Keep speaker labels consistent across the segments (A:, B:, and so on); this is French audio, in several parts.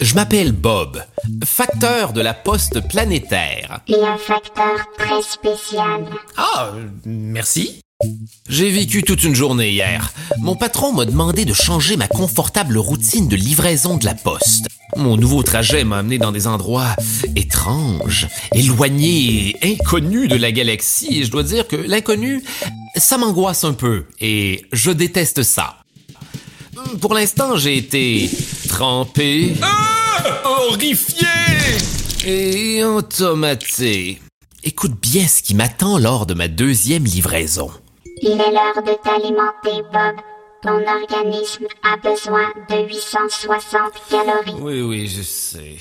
A: Je m'appelle Bob, facteur de la poste planétaire.
B: Et un facteur très spécial.
A: Ah, merci. J'ai vécu toute une journée hier. Mon patron m'a demandé de changer ma confortable routine de livraison de la poste. Mon nouveau trajet m'a amené dans des endroits étranges, éloignés et inconnus de la galaxie. Et je dois dire que l'inconnu, ça m'angoisse un peu et je déteste ça. Pour l'instant, j'ai été trempé, horrifié et entomaté. Écoute bien ce qui m'attend lors de ma deuxième livraison.
B: Il est l'heure de t'alimenter, Bob. Ton organisme a besoin de 860 calories.
A: Oui, oui, je sais.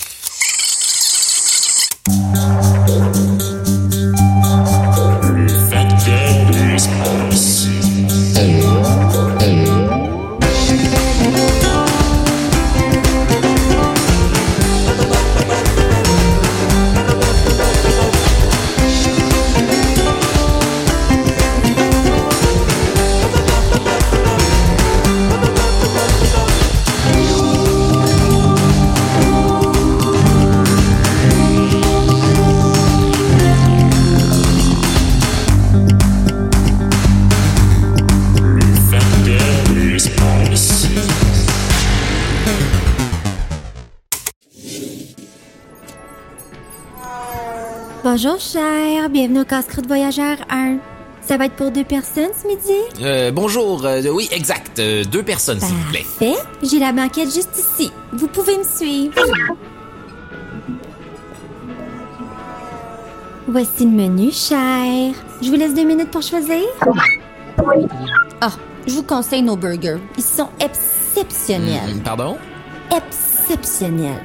C: Bonjour, cher. Bienvenue au casse-croûte voyageur 1. Ça va être pour deux personnes ce midi?
A: Euh, bonjour, euh, oui, exact. euh, deux personnes, s'il vous plaît.
C: Parfait. J'ai la banquette juste ici. Vous pouvez me suivre. Voici le menu, cher. Je vous laisse deux minutes pour choisir. Ah, je vous conseille nos burgers. Ils sont exceptionnels.
A: Hmm, pardon?
C: Exceptionnels.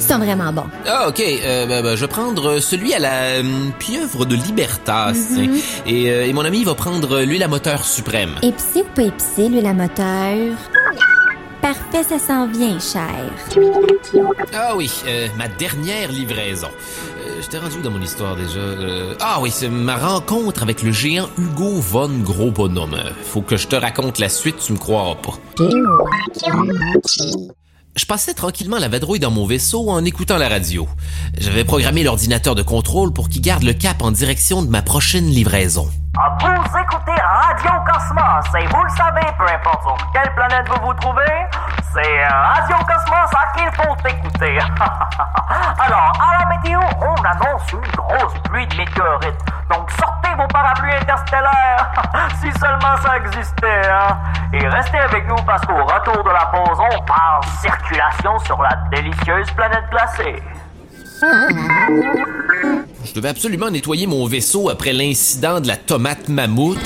C: Ils sont vraiment bons.
A: Ah, ok. Euh, ben, ben, je vais prendre celui à la hum, pieuvre de Libertas. tiens. et, euh, et mon ami va prendre l'huile à moteur suprême.
C: Épicé ou pas épicé, l'huile à moteur? Parfait, ça s'en vient, cher.
A: Ah oui, euh, ma dernière livraison. Euh, J'étais rendu où dans mon histoire déjà? Euh, ah oui, c'est ma rencontre avec le géant Hugo von Gros Bonhomme. Faut que je te raconte la suite, tu me croiras pas. Je passais tranquillement la vadrouille dans mon vaisseau en écoutant la radio. J'avais programmé l'ordinateur de contrôle pour qu'il garde le cap en direction de ma prochaine livraison.
D: Ah, Vous écoutez Radio Cosmos et vous le savez, peu importe quelle planète vous vous trouvez, c'est Radio Cosmos à qu'il faut écouter. Alors, à la météo, on annonce une grosse pluie de météorites. Donc sortez vos parapluies interstellaires, si seulement ça existait. Hein? Et restez avec nous parce qu'au retour de la pause, on parle circulation sur la délicieuse planète glacée.
A: Je devais absolument nettoyer mon vaisseau après l'incident de la tomate mammouth.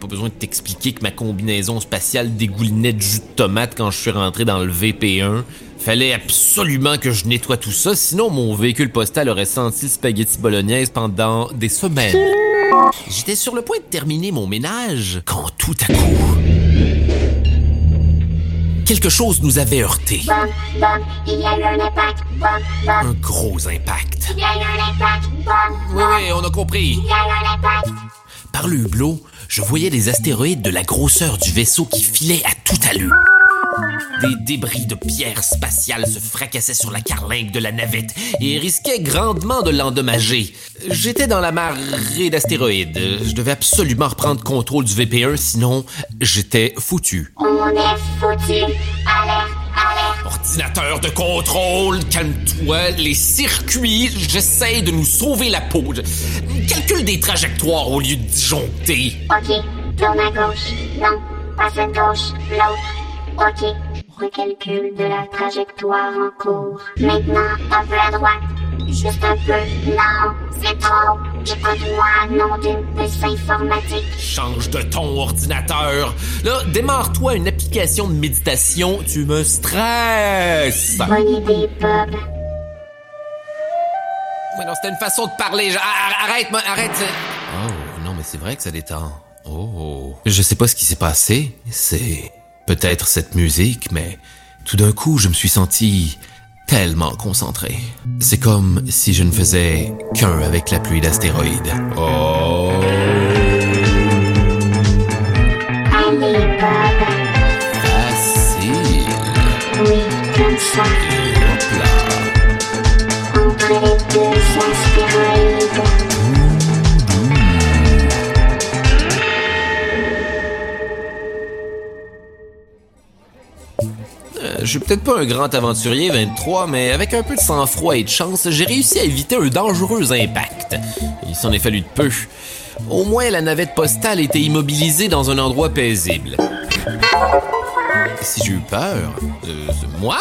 A: Pas besoin de t'expliquer que ma combinaison spatiale dégoulinait de jus de tomate quand je suis rentré dans le VP1. Fallait absolument que je nettoie tout ça, sinon mon véhicule postal aurait senti le spaghetti bolognaise pendant des semaines. J'étais sur le point de terminer mon ménage quand tout à coup... Quelque chose nous avait heurté.
B: Bob, Bob, il y a eu un impact.
A: Un gros impact.
B: il y a eu un impact. Bob,
A: Oui, oui, on a compris.
B: il y a eu un impact.
A: Par le hublot, je voyais des astéroïdes de la grosseur du vaisseau qui filaient à toute allure. Des débris de pierres spatiales se fracassaient sur la carlingue de la navette et risquaient grandement de l'endommager. J'étais dans la marée d'astéroïdes. Je devais absolument reprendre contrôle du VP1, sinon j'étais foutu.
B: On est foutu. Alerte.
A: Ordinateur de contrôle, calme-toi. Les circuits, j'essaie de nous sauver la peau. Calcule des trajectoires au lieu de disjoncter.
B: Ok, tourne à gauche. Non, pas cette gauche, l'autre. Ok, recalcul de la trajectoire en cours. Maintenant, peu à droite. Juste un peu. Non, c'est trop. J'ai pas droit, nom d'une puce informatique.
A: Change de ton ordinateur. Là, démarre-toi une application de méditation. Tu me stresses. Ouais, non, c'était une façon de parler. Arrête, arrête. Oh, non, mais c'est vrai que ça détend. Oh. Je sais pas ce qui s'est passé. C'est peut-être cette musique, mais tout d'un coup, je me suis senti tellement concentré. C'est comme si je ne faisais qu'un avec la pluie d'astéroïdes. Oh. Peut-être pas un grand aventurier 23, mais avec un peu de sang-froid et de chance, j'ai réussi à éviter un dangereux impact. Il s'en est fallu de peu. Au moins, la navette postale était immobilisée dans un endroit paisible. Si j'ai eu peur, euh, moi?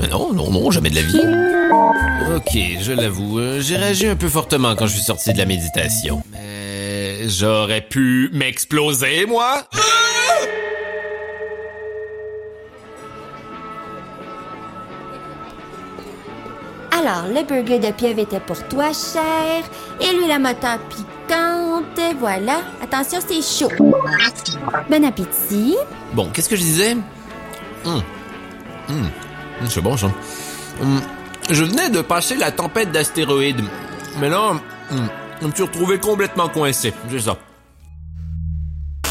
A: Mais non, non, non, jamais de la vie. Ok, je l'avoue, euh, j'ai réagi un peu fortement quand je suis sorti de la méditation. J'aurais pu m'exploser, moi
C: Alors, le burger de pieuvre était pour toi, cher. Et lui, la moteur piquante. Voilà. Attention, c'est chaud. Bon appétit.
A: Bon, qu'est-ce que je disais? Hum. Hum. Hum, C'est bon, ça. Hum, Je venais de passer la tempête d'astéroïdes. Mais là, hum, je me suis retrouvé complètement coincé. C'est ça.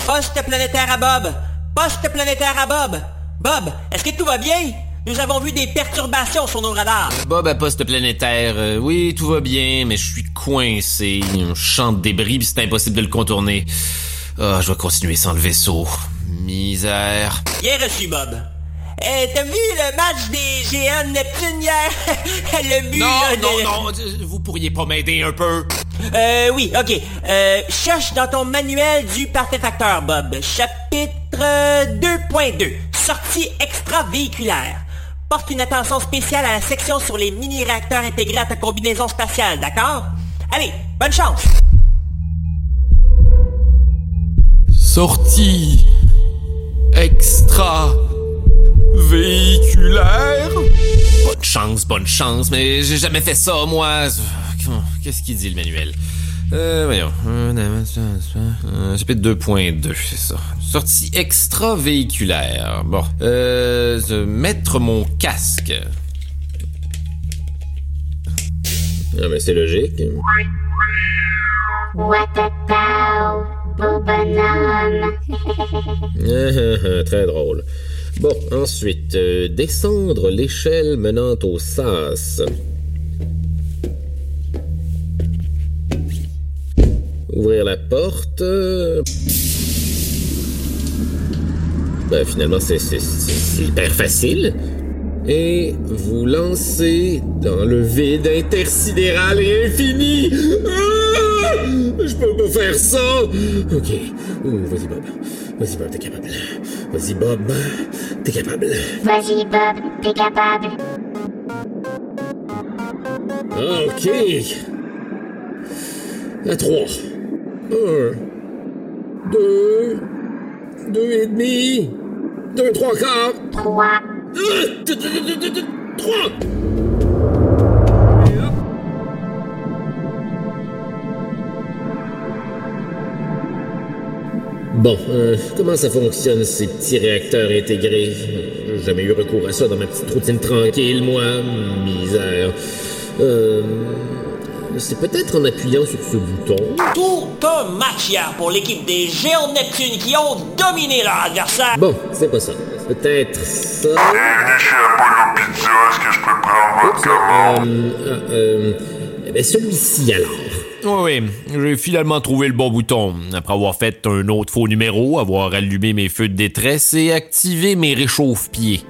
E: Poste planétaire à Bob! Poste planétaire à Bob! Bob, est-ce que tout va bien? Nous avons vu des perturbations sur nos radars.
A: Bob à poste planétaire. euh, oui, tout va bien, mais je suis coincé. Un champ de débris, puis c'est impossible de le contourner. Ah, je dois continuer sans le vaisseau. Misère.
E: Bien reçu, Bob. Euh, T'as vu le match des géants de Neptune hier? le but
A: Non,
E: là, de-
A: non, non, euh, vous pourriez pas m'aider un peu?
E: Euh, oui, ok. Euh, cherche dans ton manuel du partéfacteur, Bob. Chapitre euh, 2.2. Sortie extra-véhiculaire. Porte une attention spéciale à la section sur les mini-réacteurs intégrés à ta combinaison spatiale, d'accord? Allez, bonne chance!
A: Sortie extra véhiculaire. Bonne chance, bonne chance, mais j'ai jamais fait ça, moi. Qu'est-ce qu'il dit le manuel? Euh, voyons. Chapitre 2.2, c'est ça. Sortie extra-véhiculaire. Bon. Euh, mettre mon casque. Ah, mais c'est logique.
B: Beau bonhomme.
A: Très drôle. Bon, ensuite, euh, descendre l'échelle menant au sas. Ouvrir la porte. Ben, finalement, c'est hyper facile. Et vous lancer dans le vide intersidéral et infini. Ah! Je peux pas faire ça. Ok. Vas-y, Bob. Vas-y, Bob, t'es capable. Vas-y, Bob. T'es capable.
B: Vas-y, Bob, t'es capable.
A: Ok. À trois. Un. Deux. Deux et demi. Deux, trois quarts.
B: Trois.
A: Ah! Deux, deux, deux, deux, deux, Trois. Bon, euh, comment ça fonctionne ces petits réacteurs intégrés? J'ai jamais eu recours à ça dans ma petite routine tranquille, moi. Misère. Euh, c'est peut-être en appuyant sur ce bouton.
E: Tout un match hier pour l'équipe des géants de Neptune qui ont dominé leur adversaire.
A: Bon, c'est pas ça. Peut-être ça.
F: Chez Apollo Pizza, est-ce que je peux prendre votre commande?
A: Euh, euh, eh ben, celui-ci alors. Oui, oui, j'ai finalement trouvé le bon bouton. Après avoir fait un autre faux numéro, avoir allumé mes feux de détresse et activé mes réchauffe-pieds.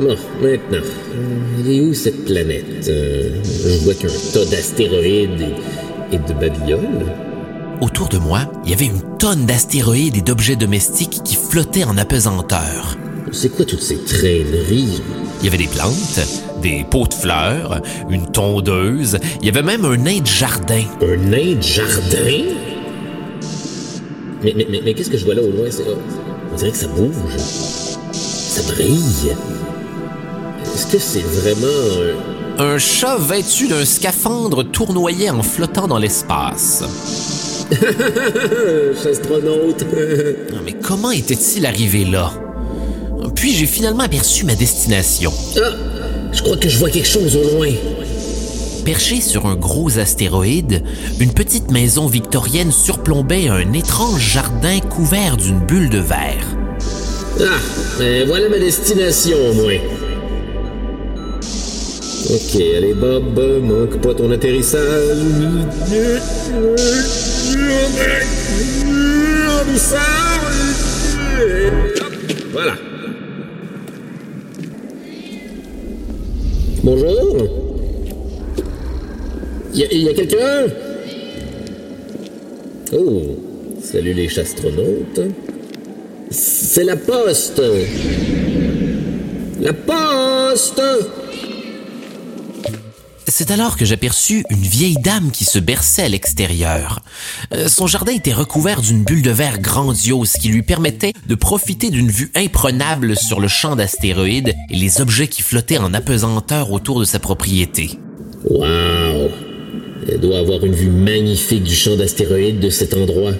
A: Bon, maintenant, elle est où cette planète? Euh, je vois qu'un tas d'astéroïdes et, et de babioles. Autour de moi, il y avait une tonne d'astéroïdes et d'objets domestiques qui flottaient en apesanteur. C'est quoi toutes ces traîneries? Il y avait des plantes, des pots de fleurs, une tondeuse, il y avait même un nain de jardin. Un nain de jardin? Mais, mais, mais, mais qu'est-ce que je vois là au loin? C'est- On dirait que ça bouge. Ça brille. Est-ce que c'est vraiment un... Chat vêtu d'un scaphandre tournoyait en flottant dans l'espace? Astronaute. Mais comment était-il arrivé là? Puis j'ai finalement aperçu ma destination. Ah!
G: Je crois que je vois quelque chose au loin.
A: Perché sur un gros astéroïde, une petite maison victorienne surplombait un étrange jardin couvert d'une bulle de verre.
G: Ah, ben voilà ma destination, au moins. Ok, allez Bob, manque pas ton atterrissage. Voilà. Bonjour. Y a, y a quelqu'un? Oh, salut les chastronautes. C'est la poste. La poste.
A: C'est alors que j'aperçus une vieille dame qui se berçait à l'extérieur. Euh, son jardin était recouvert d'une bulle de verre grandiose qui lui permettait de profiter d'une vue imprenable sur le champ d'astéroïdes et les objets qui flottaient en apesanteur autour de sa propriété.
G: Wow. Elle doit avoir une vue magnifique du champ d'astéroïdes de cet endroit.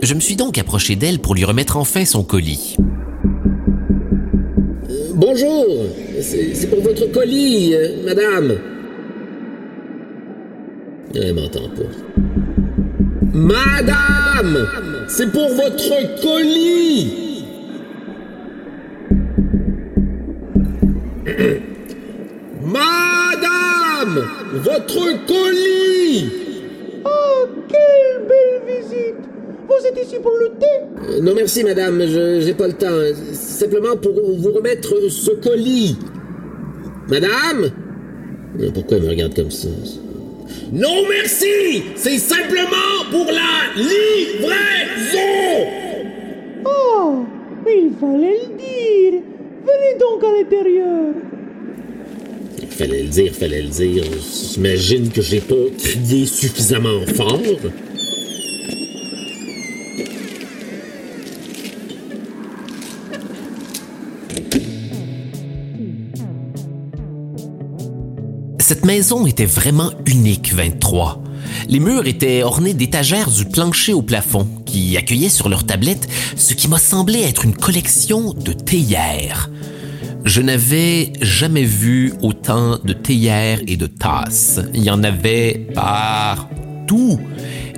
A: Je me suis donc approché d'elle pour lui remettre enfin son colis.
G: Bonjour. C'est c'est pour votre colis, euh, madame. Elle m'entend pas. Madame! C'est pour votre colis! Madame! Votre colis!
H: Oh, quelle belle visite Vous êtes ici pour le thé
G: Euh, non merci madame, je j'ai pas le temps. Simplement pour vous remettre ce colis. Madame? Pourquoi elle me regarde comme ça? Non merci! C'est simplement pour la livraison!
H: Oh, il fallait le dire Venez donc à l'intérieur
G: Fallait le dire, fallait le dire. J'imagine que j'ai pas crié suffisamment fort.
A: Cette maison était vraiment unique, 23. Les murs étaient ornés d'étagères du plancher au plafond, qui accueillaient sur leurs tablettes ce qui m'a semblé être une collection de théières. Je n'avais jamais vu autant de théières et de tasses. Il y en avait partout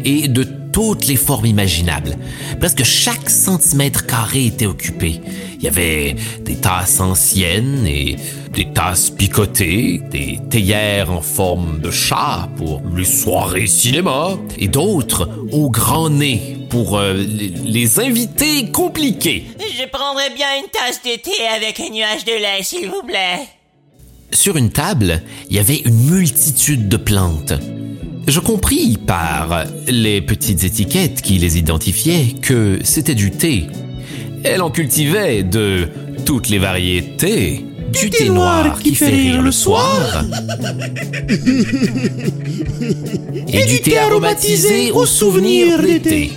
A: et de toutes les formes imaginables. Presque chaque centimètre carré était occupé. Il y avait des tasses anciennes et des tasses picotées, des théières en forme de chat pour les soirées cinéma et d'autres au grand nez pour euh, les, les invités compliqués.
E: Je prendrais bien une tasse de thé avec un nuage de lait, s'il vous plaît.
A: Sur une table, il y avait une multitude de plantes. Je compris par les petites étiquettes qui les identifiaient que c'était du thé. Elle en cultivait de toutes les variétés. Du, thé noir qui fait rire le soir. et du thé aromatisé au souvenir d'été.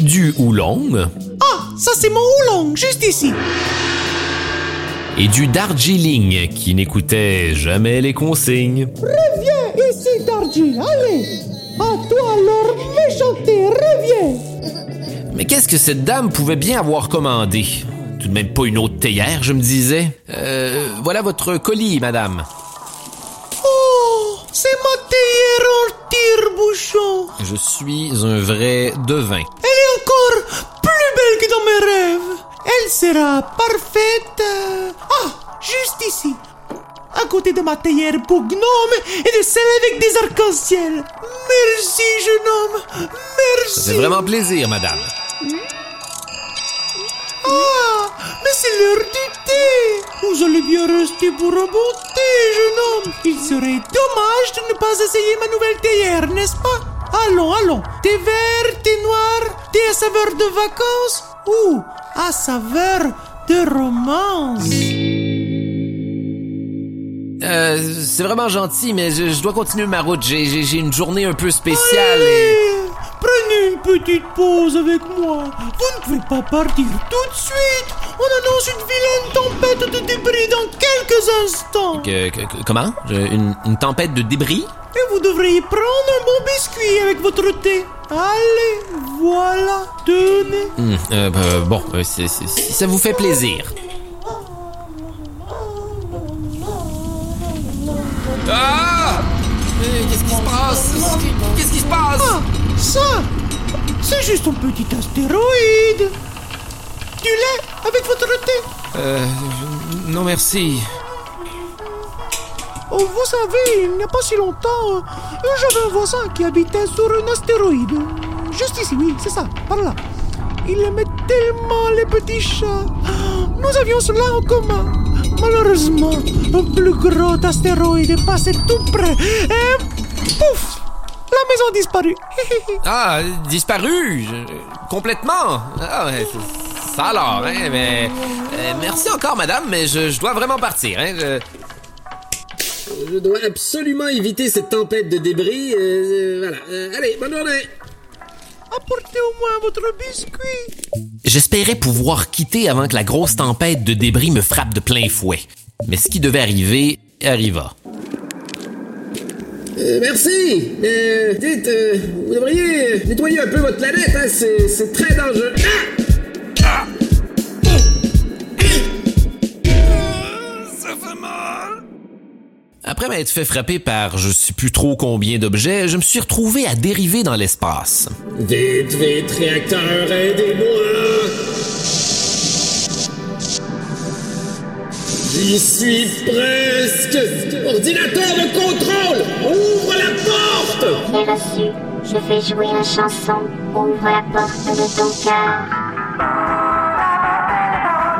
A: Du oolong
H: Ah, ça c'est mon oolong, juste ici
A: et du Darjeeling qui n'écoutait jamais les consignes.
H: Reviens ici, Darji, allez À toi leur méchanté, reviens
A: Mais qu'est-ce que cette dame pouvait bien avoir commandé? Tout de même pas une autre théière, je me disais. Euh, voilà votre colis, madame.
H: Oh, c'est ma théière en tire-bouchon
A: Je suis un vrai devin.
H: Elle est encore plus belle que dans mes rêves Elle sera parfaite Ah, juste ici à côté de ma théière pour gnome et de celle avec des arcs-en-ciel. Merci, jeune homme. Merci.
A: Ça fait vraiment plaisir, madame.
H: Ah, mais c'est l'heure du thé. Vous allez bien rester pour un bon thé, jeune homme. Il serait dommage de ne pas essayer ma nouvelle théière, n'est-ce pas? Allons, allons. Thé vert, thé noir, thé à saveur de vacances ou à saveur de romance?
A: Euh, c'est vraiment gentil, mais je, je dois continuer ma route. J'ai une journée un peu spéciale et...
H: Prenez une petite pause avec moi. Vous ne pouvez pas partir tout de suite. On annonce une vilaine tempête de débris dans quelques instants.
A: Que, comment? Une, tempête de débris?
H: Et vous devriez prendre un bon biscuit avec votre thé. Allez, voilà, tenez.
A: Hum, euh, bah, bon, euh, si ça vous fait plaisir. Ah euh, Qu'est-ce qui se passe?
H: Qu'est-ce qui se passe? Ça, c'est juste un petit astéroïde. Du lait avec votre thé?
A: Euh, non merci.
H: Oh, vous savez, il n'y a pas si longtemps, euh, j'avais un voisin qui habitait sur un astéroïde. Juste ici, oui, c'est ça, par là. Il aimait tellement les petits chats. Nous avions cela en commun. Malheureusement, un plus gros astéroïde est passé tout près et pouf, la maison a disparu.
A: Ah, disparu? je- complètement? Ah, ouais, c'est- ça alors, hein, mais... euh, merci encore, madame, mais je, je dois vraiment partir, hein. je-
G: Je dois absolument éviter cette tempête de débris. euh, euh, voilà. Euh, allez, bonne journée.
H: Apportez au moins votre biscuit.
A: J'espérais pouvoir quitter avant que la grosse tempête de débris me frappe de plein fouet. Mais ce qui devait arriver, arriva.
G: Euh, merci. Euh, dites, euh, vous devriez euh, nettoyer un peu votre planète, hein, c'est, c'est très dangereux. Ah!
A: Après m'être fait frapper par je sais plus trop combien d'objets, je me suis retrouvé à dériver dans l'espace.
G: Vite, vite, réacteur, aidez-moi. J'y suis presque. Ordinateur de contrôle, ouvre la porte.
B: J'ai reçu. Je vais jouer la chanson. Ouvre la porte de ton cœur.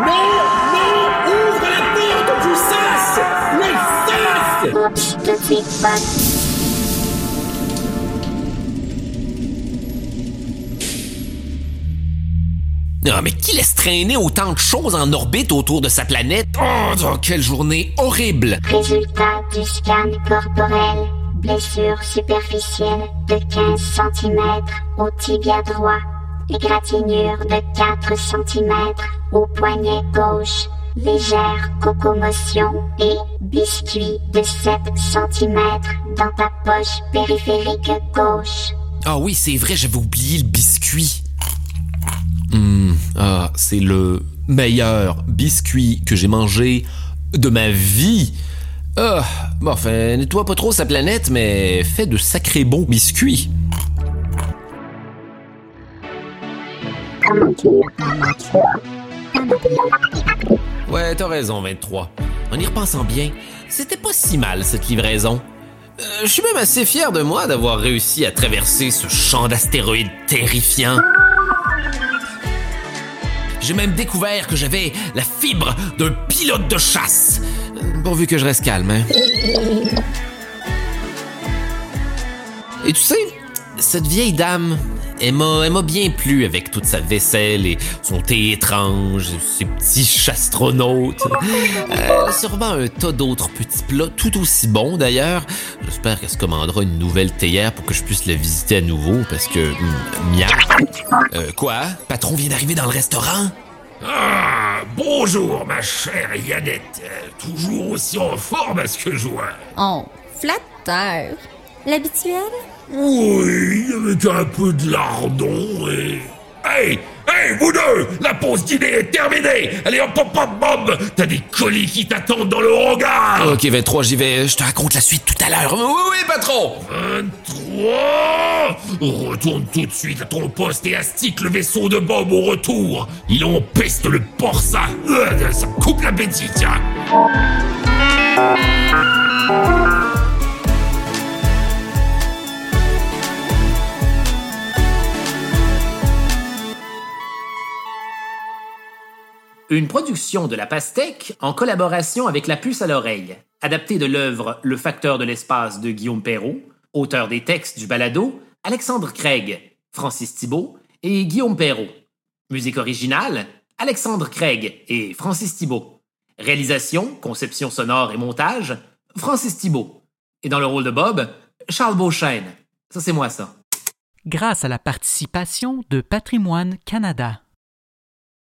G: Non, non, ouvre la porte du sas. Le sas.
B: Oups, tout de pas.
A: Ah, mais qui laisse traîner autant de choses en orbite autour de sa planète? Oh, oh, quelle journée horrible!
B: Résultat du scan corporel. Blessure superficielle de 15 cm au tibia droit. Égratignure de 4 cm au poignet gauche. Légère cocomotion et biscuit de 7 cm dans ta poche périphérique gauche.
A: Ah oui, c'est vrai, j'avais oublié le biscuit. Hum, ah, c'est le meilleur biscuit que j'ai mangé de ma vie. Ah, bon, enfin, nettoie pas trop sa planète, mais fais de sacrés bons biscuits. Ouais, t'as raison, 23. En y repensant bien, c'était pas si mal cette livraison. Euh, je suis même assez fier de moi d'avoir réussi à traverser ce champ d'astéroïdes terrifiant. J'ai même découvert que j'avais la fibre d'un pilote de chasse. Euh, Pourvu que je reste calme, hein. Et tu sais, cette vieille dame, elle m'a, bien plu avec toute sa vaisselle et son thé étrange, ses petits chastronautes. Euh, elle a sûrement un tas d'autres petits plats, tout aussi bons d'ailleurs. J'espère qu'elle se commandera une nouvelle théière pour que je puisse la visiter à nouveau parce que... hum, miam. Euh, quoi? Patron vient d'arriver dans le restaurant?
F: Ah, bonjour, ma chère Yannette. Euh, Toujours aussi en forme à ce que je vois.
C: Oh, flatteur. L'habituel?
F: Oui, avec un peu de lardon et... Hey Hey, vous deux La pause dîner est terminée Allez, hop, hop, hop, hop T'as des colis qui t'attendent dans le hangar
A: Ok, 23, j'y vais. Je te raconte la suite tout à l'heure. Oui, oui, patron!
F: 23 Retourne tout de suite à ton poste et astique le vaisseau de Bob au retour Il empeste le porc, ça Euh, Ça coupe l'appétit, tiens
I: Une production de La Pastèque en collaboration avec La Puce à l'oreille, adaptée de l'œuvre Le facteur de l'espace de Guillaume Perrault, auteur des textes du balado, Alexandre Craig, Francis Thibault et Guillaume Perrault. Musique originale, Alexandre Craig et Francis Thibault. Réalisation, conception sonore et montage, Francis Thibault. Et dans le rôle de Bob, Charles Beauchesne. Ça, c'est moi, ça.
J: grâce à la participation de Patrimoine Canada.